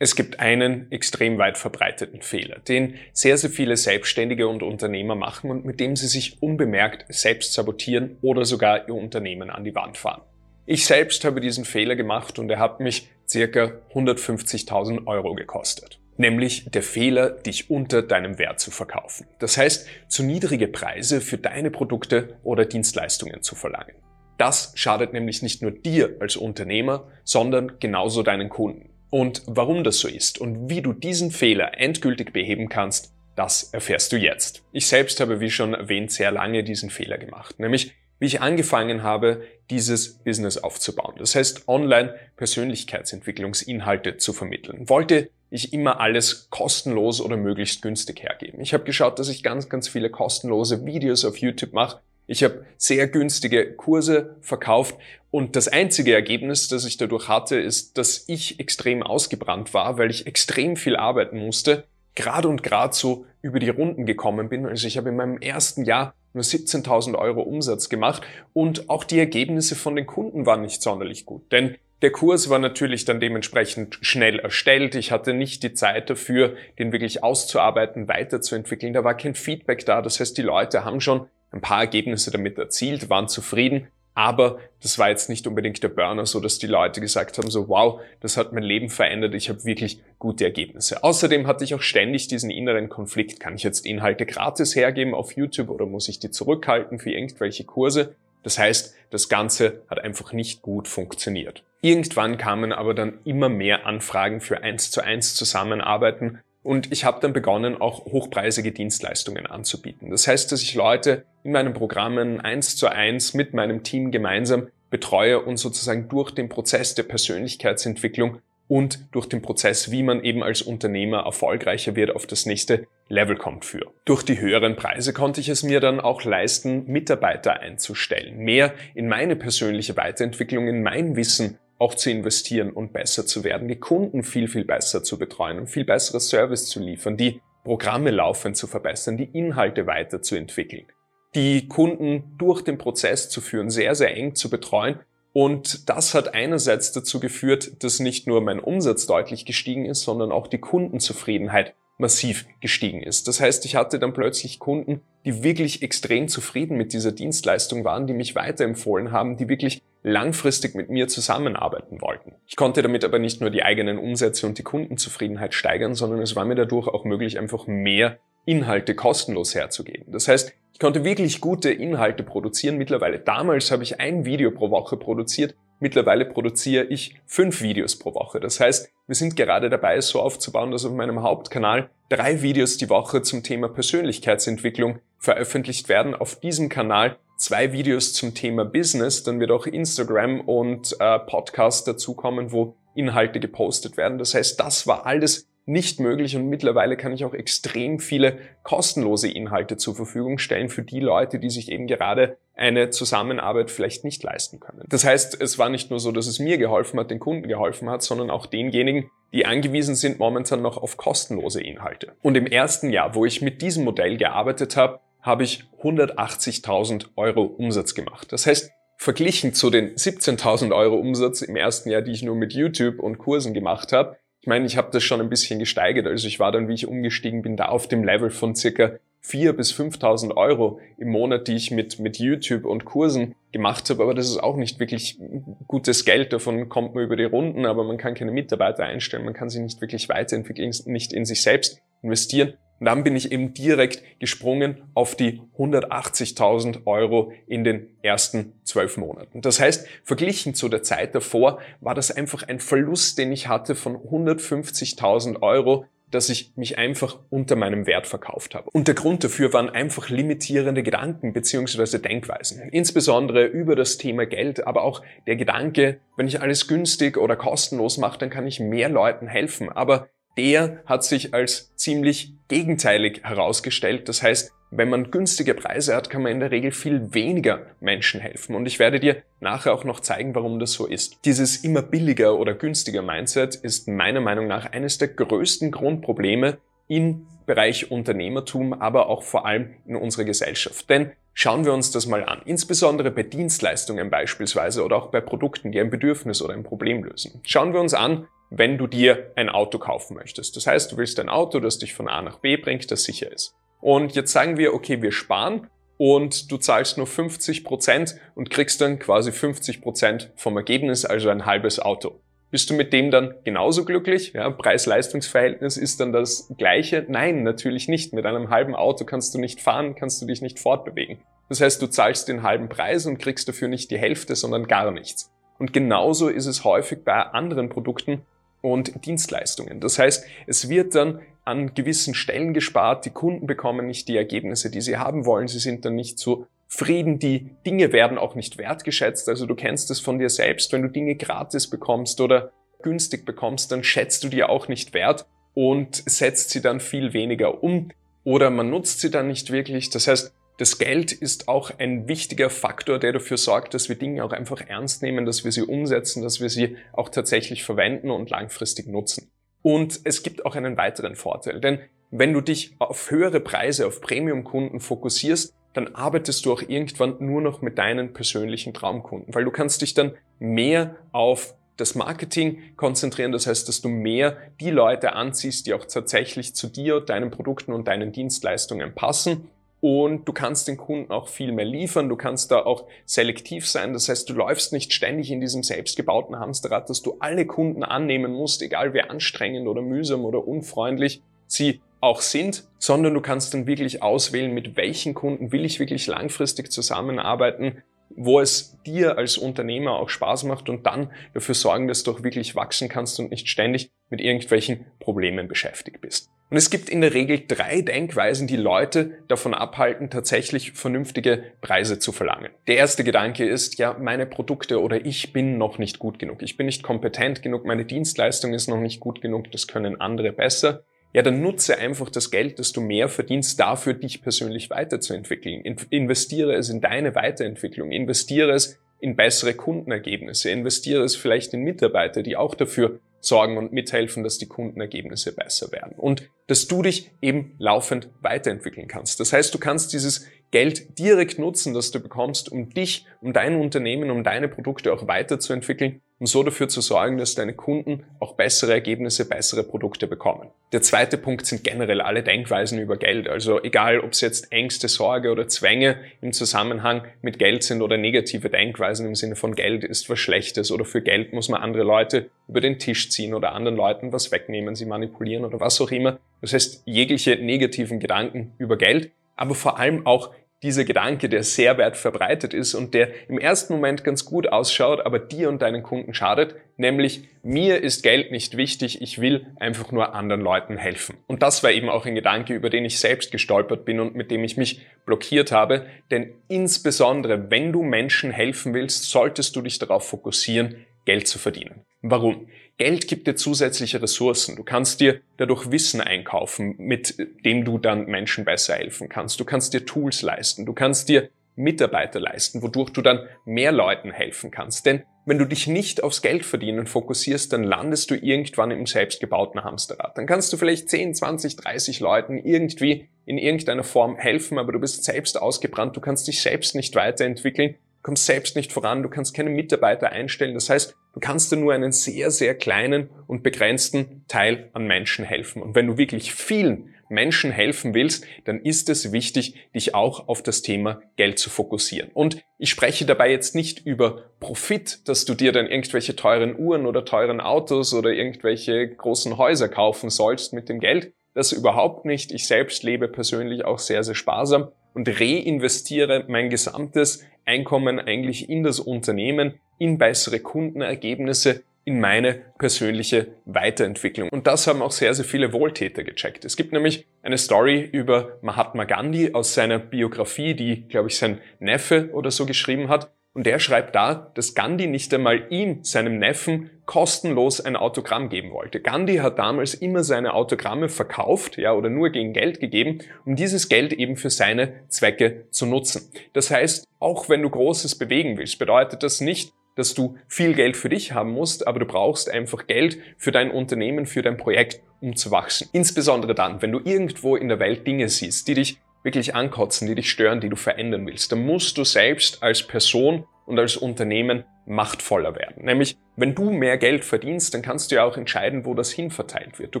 Es gibt einen extrem weit verbreiteten Fehler, den sehr, sehr viele Selbstständige und Unternehmer machen und mit dem sie sich unbemerkt selbst sabotieren oder sogar ihr Unternehmen an die Wand fahren. Ich selbst habe diesen Fehler gemacht und er hat mich circa 150.000 Euro gekostet. Nämlich der Fehler, dich unter deinem Wert zu verkaufen. Das heißt, zu niedrige Preise für deine Produkte oder Dienstleistungen zu verlangen. Das schadet nämlich nicht nur dir als Unternehmer, sondern genauso deinen Kunden. Und warum das so ist und wie du diesen Fehler endgültig beheben kannst, das erfährst du jetzt. Ich selbst habe, wie schon erwähnt, sehr lange diesen Fehler gemacht, nämlich wie ich angefangen habe, dieses Business aufzubauen. Das heißt, online Persönlichkeitsentwicklungsinhalte zu vermitteln. Wollte ich immer alles kostenlos oder möglichst günstig hergeben. Ich habe geschaut, dass ich ganz, ganz viele kostenlose Videos auf YouTube mache, ich habe sehr günstige Kurse verkauft und das einzige Ergebnis, das ich dadurch hatte, ist, dass ich extrem ausgebrannt war, weil ich extrem viel arbeiten musste, gerade und gerade so über die Runden gekommen bin. Also ich habe in meinem ersten Jahr nur 17.000 Euro Umsatz gemacht und auch die Ergebnisse von den Kunden waren nicht sonderlich gut, denn der Kurs war natürlich dann dementsprechend schnell erstellt. Ich hatte nicht die Zeit dafür, den wirklich auszuarbeiten, weiterzuentwickeln. Da war kein Feedback da. Das heißt, die Leute haben schon ein paar Ergebnisse damit erzielt, waren zufrieden, aber das war jetzt nicht unbedingt der Burner, so dass die Leute gesagt haben, so wow, das hat mein Leben verändert, ich habe wirklich gute Ergebnisse. Außerdem hatte ich auch ständig diesen inneren Konflikt, kann ich jetzt Inhalte gratis hergeben auf YouTube oder muss ich die zurückhalten für irgendwelche Kurse? Das heißt, das Ganze hat einfach nicht gut funktioniert. Irgendwann kamen aber dann immer mehr Anfragen für eins zu eins Zusammenarbeiten und ich habe dann begonnen, auch hochpreisige Dienstleistungen anzubieten. Das heißt, dass ich Leute in meinen Programmen eins zu eins mit meinem Team gemeinsam betreue und sozusagen durch den Prozess der Persönlichkeitsentwicklung und durch den Prozess, wie man eben als Unternehmer erfolgreicher wird, auf das nächste Level kommt für. Durch die höheren Preise konnte ich es mir dann auch leisten, Mitarbeiter einzustellen, mehr in meine persönliche Weiterentwicklung, in mein Wissen auch zu investieren und besser zu werden, die Kunden viel, viel besser zu betreuen und viel besseres Service zu liefern, die Programme laufend zu verbessern, die Inhalte weiterzuentwickeln, die Kunden durch den Prozess zu führen, sehr, sehr eng zu betreuen. Und das hat einerseits dazu geführt, dass nicht nur mein Umsatz deutlich gestiegen ist, sondern auch die Kundenzufriedenheit massiv gestiegen ist. Das heißt, ich hatte dann plötzlich Kunden, die wirklich extrem zufrieden mit dieser Dienstleistung waren, die mich weiterempfohlen haben, die wirklich langfristig mit mir zusammenarbeiten wollten. Ich konnte damit aber nicht nur die eigenen Umsätze und die Kundenzufriedenheit steigern, sondern es war mir dadurch auch möglich, einfach mehr Inhalte kostenlos herzugeben. Das heißt, ich konnte wirklich gute Inhalte produzieren. Mittlerweile, damals habe ich ein Video pro Woche produziert. Mittlerweile produziere ich fünf Videos pro Woche. Das heißt, wir sind gerade dabei, es so aufzubauen, dass auf meinem Hauptkanal drei Videos die Woche zum Thema Persönlichkeitsentwicklung veröffentlicht werden. Auf diesem Kanal zwei Videos zum Thema Business, dann wird auch Instagram und äh, Podcast dazukommen, wo Inhalte gepostet werden. Das heißt, das war alles nicht möglich und mittlerweile kann ich auch extrem viele kostenlose Inhalte zur Verfügung stellen für die Leute, die sich eben gerade eine Zusammenarbeit vielleicht nicht leisten können. Das heißt, es war nicht nur so, dass es mir geholfen hat, den Kunden geholfen hat, sondern auch denjenigen, die angewiesen sind momentan noch auf kostenlose Inhalte. Und im ersten Jahr, wo ich mit diesem Modell gearbeitet habe, habe ich 180.000 Euro Umsatz gemacht. Das heißt, verglichen zu den 17.000 Euro Umsatz im ersten Jahr, die ich nur mit YouTube und Kursen gemacht habe, ich meine, ich habe das schon ein bisschen gesteigert. Also ich war dann, wie ich umgestiegen bin, da auf dem Level von circa 4.000 bis 5.000 Euro im Monat, die ich mit, mit YouTube und Kursen gemacht habe. Aber das ist auch nicht wirklich gutes Geld. Davon kommt man über die Runden, aber man kann keine Mitarbeiter einstellen. Man kann sich nicht wirklich weiterentwickeln, nicht in sich selbst investieren. Und dann bin ich eben direkt gesprungen auf die 180.000 Euro in den ersten zwölf Monaten. Das heißt, verglichen zu der Zeit davor war das einfach ein Verlust, den ich hatte von 150.000 Euro, dass ich mich einfach unter meinem Wert verkauft habe. Und der Grund dafür waren einfach limitierende Gedanken bzw. Denkweisen. Insbesondere über das Thema Geld, aber auch der Gedanke, wenn ich alles günstig oder kostenlos mache, dann kann ich mehr Leuten helfen. Aber der hat sich als ziemlich gegenteilig herausgestellt. Das heißt, wenn man günstige Preise hat, kann man in der Regel viel weniger Menschen helfen. Und ich werde dir nachher auch noch zeigen, warum das so ist. Dieses immer billiger oder günstiger Mindset ist meiner Meinung nach eines der größten Grundprobleme im Bereich Unternehmertum, aber auch vor allem in unserer Gesellschaft. Denn schauen wir uns das mal an. Insbesondere bei Dienstleistungen beispielsweise oder auch bei Produkten, die ein Bedürfnis oder ein Problem lösen. Schauen wir uns an, wenn du dir ein Auto kaufen möchtest. Das heißt, du willst ein Auto, das dich von A nach B bringt, das sicher ist. Und jetzt sagen wir, okay, wir sparen und du zahlst nur 50 Prozent und kriegst dann quasi 50 Prozent vom Ergebnis, also ein halbes Auto. Bist du mit dem dann genauso glücklich? Ja, Preis-Leistungs-Verhältnis ist dann das gleiche? Nein, natürlich nicht. Mit einem halben Auto kannst du nicht fahren, kannst du dich nicht fortbewegen. Das heißt, du zahlst den halben Preis und kriegst dafür nicht die Hälfte, sondern gar nichts. Und genauso ist es häufig bei anderen Produkten und Dienstleistungen. Das heißt, es wird dann an gewissen Stellen gespart, die Kunden bekommen nicht die Ergebnisse, die sie haben wollen, sie sind dann nicht zufrieden, die Dinge werden auch nicht wertgeschätzt. Also du kennst es von dir selbst, wenn du Dinge gratis bekommst oder günstig bekommst, dann schätzt du die auch nicht wert und setzt sie dann viel weniger um oder man nutzt sie dann nicht wirklich. Das heißt, das Geld ist auch ein wichtiger Faktor, der dafür sorgt, dass wir Dinge auch einfach ernst nehmen, dass wir sie umsetzen, dass wir sie auch tatsächlich verwenden und langfristig nutzen. Und es gibt auch einen weiteren Vorteil, denn wenn du dich auf höhere Preise, auf Premium-Kunden fokussierst, dann arbeitest du auch irgendwann nur noch mit deinen persönlichen Traumkunden, weil du kannst dich dann mehr auf das Marketing konzentrieren. Das heißt, dass du mehr die Leute anziehst, die auch tatsächlich zu dir, deinen Produkten und deinen Dienstleistungen passen und du kannst den Kunden auch viel mehr liefern, du kannst da auch selektiv sein, das heißt, du läufst nicht ständig in diesem selbstgebauten Hamsterrad, dass du alle Kunden annehmen musst, egal wie anstrengend oder mühsam oder unfreundlich sie auch sind, sondern du kannst dann wirklich auswählen, mit welchen Kunden will ich wirklich langfristig zusammenarbeiten, wo es dir als Unternehmer auch Spaß macht und dann dafür sorgen, dass du auch wirklich wachsen kannst und nicht ständig mit irgendwelchen Problemen beschäftigt bist. Und es gibt in der Regel drei Denkweisen, die Leute davon abhalten, tatsächlich vernünftige Preise zu verlangen. Der erste Gedanke ist, ja, meine Produkte oder ich bin noch nicht gut genug. Ich bin nicht kompetent genug, meine Dienstleistung ist noch nicht gut genug, das können andere besser. Ja, dann nutze einfach das Geld, das du mehr verdienst, dafür dich persönlich weiterzuentwickeln. investiere es in deine Weiterentwicklung. Investiere es in bessere Kundenergebnisse. Investiere es vielleicht in Mitarbeiter, die auch dafür sorgen und mithelfen, dass die Kundenergebnisse besser werden und dass du dich eben laufend weiterentwickeln kannst. Das heißt, du kannst dieses Geld direkt nutzen, das du bekommst, um dich, um dein Unternehmen, um deine Produkte auch weiterzuentwickeln um so dafür zu sorgen, dass deine Kunden auch bessere Ergebnisse, bessere Produkte bekommen. Der zweite Punkt sind generell alle Denkweisen über Geld. Also egal, ob es jetzt Ängste, Sorge oder Zwänge im Zusammenhang mit Geld sind oder negative Denkweisen im Sinne von Geld ist was Schlechtes oder für Geld muss man andere Leute über den Tisch ziehen oder anderen Leuten was wegnehmen, sie manipulieren oder was auch immer. Das heißt, jegliche negativen Gedanken über Geld, aber vor allem auch dieser Gedanke, der sehr weit verbreitet ist und der im ersten Moment ganz gut ausschaut, aber dir und deinen Kunden schadet, nämlich mir ist Geld nicht wichtig, ich will einfach nur anderen Leuten helfen. Und das war eben auch ein Gedanke, über den ich selbst gestolpert bin und mit dem ich mich blockiert habe, denn insbesondere wenn du Menschen helfen willst, solltest du dich darauf fokussieren, Geld zu verdienen. Warum? Geld gibt dir zusätzliche Ressourcen. Du kannst dir dadurch Wissen einkaufen, mit dem du dann Menschen besser helfen kannst. Du kannst dir Tools leisten. Du kannst dir Mitarbeiter leisten, wodurch du dann mehr Leuten helfen kannst. Denn wenn du dich nicht aufs Geld verdienen fokussierst, dann landest du irgendwann im selbstgebauten Hamsterrad. Dann kannst du vielleicht 10, 20, 30 Leuten irgendwie in irgendeiner Form helfen, aber du bist selbst ausgebrannt, du kannst dich selbst nicht weiterentwickeln kommst selbst nicht voran, du kannst keine Mitarbeiter einstellen. Das heißt, du kannst dir nur einen sehr, sehr kleinen und begrenzten Teil an Menschen helfen. Und wenn du wirklich vielen Menschen helfen willst, dann ist es wichtig, dich auch auf das Thema Geld zu fokussieren. Und ich spreche dabei jetzt nicht über Profit, dass du dir dann irgendwelche teuren Uhren oder teuren Autos oder irgendwelche großen Häuser kaufen sollst mit dem Geld. Das überhaupt nicht. Ich selbst lebe persönlich auch sehr, sehr sparsam und reinvestiere mein gesamtes Einkommen eigentlich in das Unternehmen, in bessere Kundenergebnisse, in meine persönliche Weiterentwicklung. Und das haben auch sehr, sehr viele Wohltäter gecheckt. Es gibt nämlich eine Story über Mahatma Gandhi aus seiner Biografie, die, glaube ich, sein Neffe oder so geschrieben hat. Und der schreibt da, dass Gandhi nicht einmal ihm, seinem Neffen, kostenlos ein Autogramm geben wollte. Gandhi hat damals immer seine Autogramme verkauft, ja, oder nur gegen Geld gegeben, um dieses Geld eben für seine Zwecke zu nutzen. Das heißt, auch wenn du Großes bewegen willst, bedeutet das nicht, dass du viel Geld für dich haben musst, aber du brauchst einfach Geld für dein Unternehmen, für dein Projekt, um zu wachsen. Insbesondere dann, wenn du irgendwo in der Welt Dinge siehst, die dich wirklich ankotzen, die dich stören, die du verändern willst, dann musst du selbst als Person und als Unternehmen machtvoller werden. Nämlich Wenn du mehr Geld verdienst, dann kannst du ja auch entscheiden, wo das hinverteilt wird. Du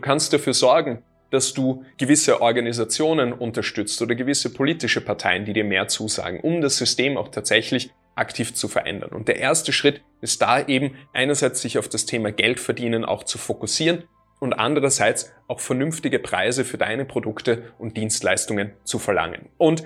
kannst dafür sorgen, dass du gewisse Organisationen unterstützt oder gewisse politische Parteien, die dir mehr zusagen, um das System auch tatsächlich aktiv zu verändern. Und der erste Schritt ist da eben einerseits sich auf das Thema Geld verdienen auch zu fokussieren und andererseits auch vernünftige Preise für deine Produkte und Dienstleistungen zu verlangen. Und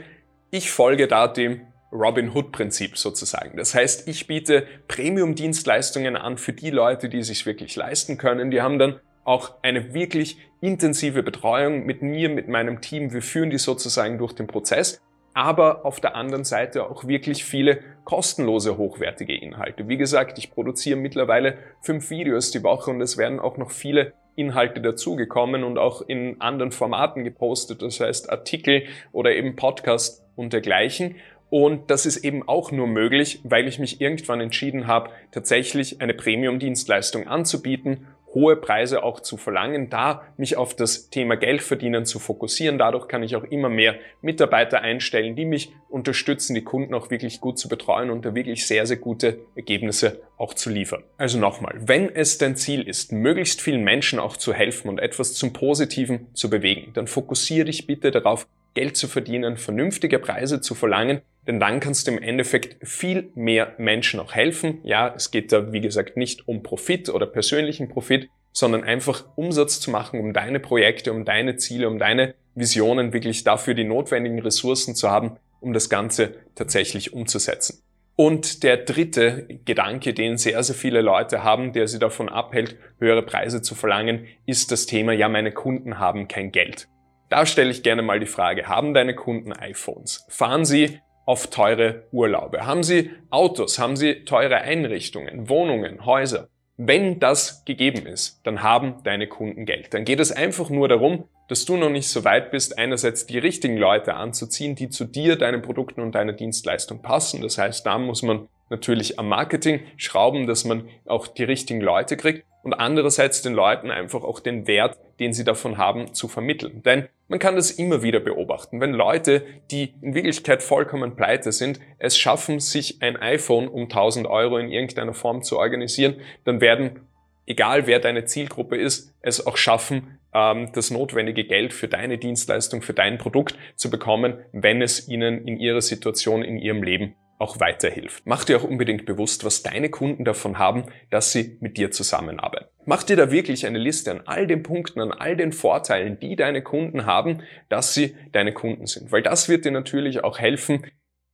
ich folge da dem Robin Hood Prinzip sozusagen. Das heißt, ich biete Premium Dienstleistungen an für die Leute, die sich wirklich leisten können. Die haben dann auch eine wirklich intensive Betreuung mit mir, mit meinem Team. Wir führen die sozusagen durch den Prozess aber auf der anderen Seite auch wirklich viele kostenlose, hochwertige Inhalte. Wie gesagt, ich produziere mittlerweile fünf Videos die Woche und es werden auch noch viele Inhalte dazugekommen und auch in anderen Formaten gepostet, das heißt Artikel oder eben Podcast und dergleichen. Und das ist eben auch nur möglich, weil ich mich irgendwann entschieden habe, tatsächlich eine Premium-Dienstleistung anzubieten hohe Preise auch zu verlangen, da mich auf das Thema Geld verdienen zu fokussieren. Dadurch kann ich auch immer mehr Mitarbeiter einstellen, die mich unterstützen, die Kunden auch wirklich gut zu betreuen und da wirklich sehr, sehr gute Ergebnisse auch zu liefern. Also nochmal, wenn es dein Ziel ist, möglichst vielen Menschen auch zu helfen und etwas zum Positiven zu bewegen, dann fokussiere dich bitte darauf, Geld zu verdienen, vernünftige Preise zu verlangen, denn dann kannst du im Endeffekt viel mehr Menschen auch helfen. Ja, es geht da, wie gesagt, nicht um Profit oder persönlichen Profit, sondern einfach Umsatz zu machen, um deine Projekte, um deine Ziele, um deine Visionen wirklich dafür die notwendigen Ressourcen zu haben, um das Ganze tatsächlich umzusetzen. Und der dritte Gedanke, den sehr, sehr viele Leute haben, der sie davon abhält, höhere Preise zu verlangen, ist das Thema, ja, meine Kunden haben kein Geld. Da stelle ich gerne mal die Frage, haben deine Kunden iPhones? Fahren sie auf teure Urlaube? Haben Sie Autos? Haben Sie teure Einrichtungen, Wohnungen, Häuser? Wenn das gegeben ist, dann haben deine Kunden Geld. Dann geht es einfach nur darum, dass du noch nicht so weit bist, einerseits die richtigen Leute anzuziehen, die zu dir, deinen Produkten und deiner Dienstleistung passen. Das heißt, da muss man natürlich am Marketing schrauben, dass man auch die richtigen Leute kriegt und andererseits den Leuten einfach auch den Wert, den sie davon haben, zu vermitteln. Denn man kann das immer wieder beobachten. Wenn Leute, die in Wirklichkeit vollkommen pleite sind, es schaffen, sich ein iPhone um 1000 Euro in irgendeiner Form zu organisieren, dann werden, egal wer deine Zielgruppe ist, es auch schaffen, ähm, das notwendige Geld für deine Dienstleistung, für dein Produkt zu bekommen, wenn es ihnen in ihrer Situation, in ihrem Leben auch weiterhilft. Mach dir auch unbedingt bewusst, was deine Kunden davon haben, dass sie mit dir zusammenarbeiten. Mach dir da wirklich eine Liste an all den Punkten, an all den Vorteilen, die deine Kunden haben, dass sie deine Kunden sind. Weil das wird dir natürlich auch helfen,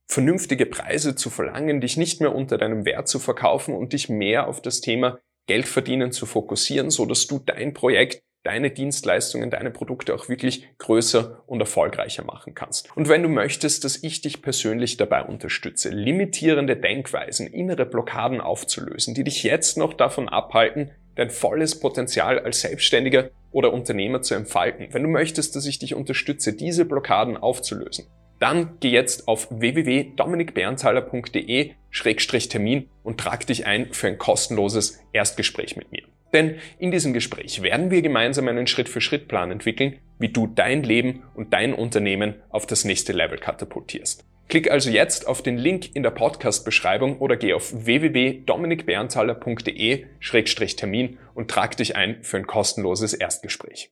vernünftige Preise zu verlangen, dich nicht mehr unter deinem Wert zu verkaufen und dich mehr auf das Thema Geld verdienen zu fokussieren, so dass du dein Projekt deine Dienstleistungen, deine Produkte auch wirklich größer und erfolgreicher machen kannst. Und wenn du möchtest, dass ich dich persönlich dabei unterstütze, limitierende Denkweisen, innere Blockaden aufzulösen, die dich jetzt noch davon abhalten, dein volles Potenzial als Selbstständiger oder Unternehmer zu entfalten, wenn du möchtest, dass ich dich unterstütze, diese Blockaden aufzulösen, dann geh jetzt auf www.dominikberntaler.de-termin und trag dich ein für ein kostenloses Erstgespräch mit mir. Denn in diesem Gespräch werden wir gemeinsam einen Schritt-für-Schritt-Plan entwickeln, wie du dein Leben und dein Unternehmen auf das nächste Level katapultierst. Klick also jetzt auf den Link in der Podcast-Beschreibung oder geh auf www.dominikberntaler.de-termin und trag dich ein für ein kostenloses Erstgespräch.